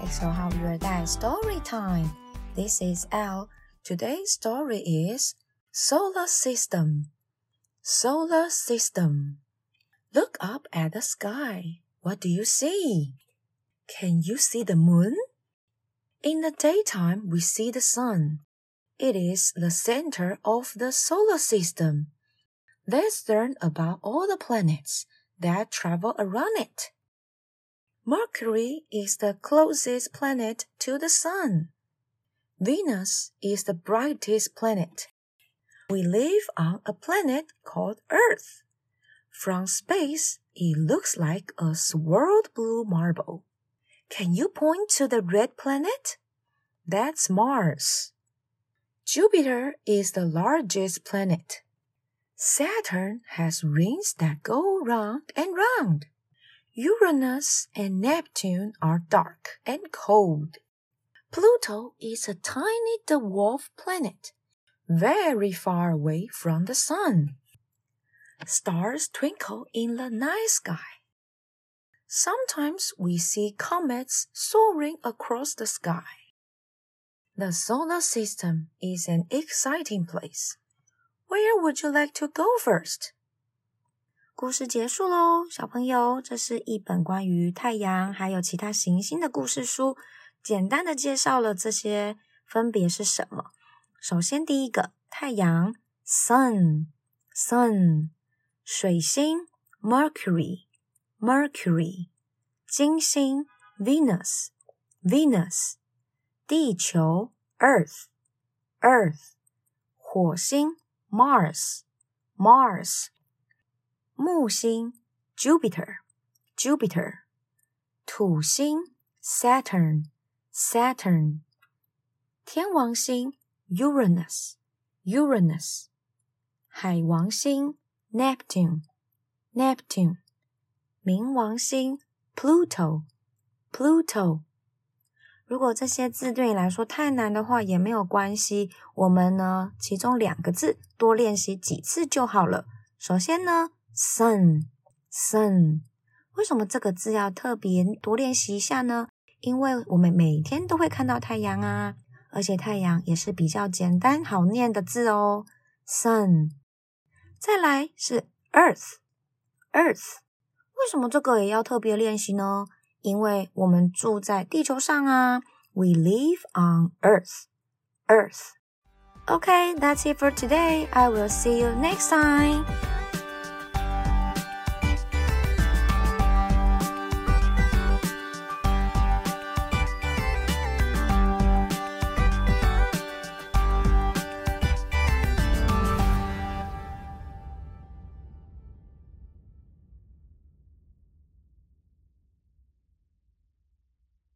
100단 story time. This is L. Today's story is Solar System. Solar System. Look up at the sky. What do you see? Can you see the moon? In the daytime, we see the sun. It is the center of the solar system. Let's learn about all the planets that travel around it. Mercury is the closest planet to the Sun. Venus is the brightest planet. We live on a planet called Earth. From space, it looks like a swirled blue marble. Can you point to the red planet? That's Mars. Jupiter is the largest planet. Saturn has rings that go round and round. Uranus and Neptune are dark and cold. Pluto is a tiny dwarf planet, very far away from the sun. Stars twinkle in the night sky. Sometimes we see comets soaring across the sky. The solar system is an exciting place. Where would you like to go first? 故事结束喽，小朋友，这是一本关于太阳还有其他行星的故事书，简单的介绍了这些分别是什么。首先，第一个太阳 （sun），sun；水星 （mercury），mercury；金星 （venus），venus；地球 （earth），earth；火星 （mars），mars。木星 Jupiter，Jupiter，土星 Saturn，Saturn，天王星 Uranus，Uranus，海王星 Neptune，Neptune，冥王星 Pluto，Pluto。如果这些字对你来说太难的话，也没有关系，我们呢，其中两个字多练习几次就好了。首先呢。Sun, sun，为什么这个字要特别多练习一下呢？因为我们每天都会看到太阳啊，而且太阳也是比较简单好念的字哦。Sun，再来是 Earth, Earth，为什么这个也要特别练习呢？因为我们住在地球上啊。We live on Earth, Earth. Okay, that's it for today. I will see you next time.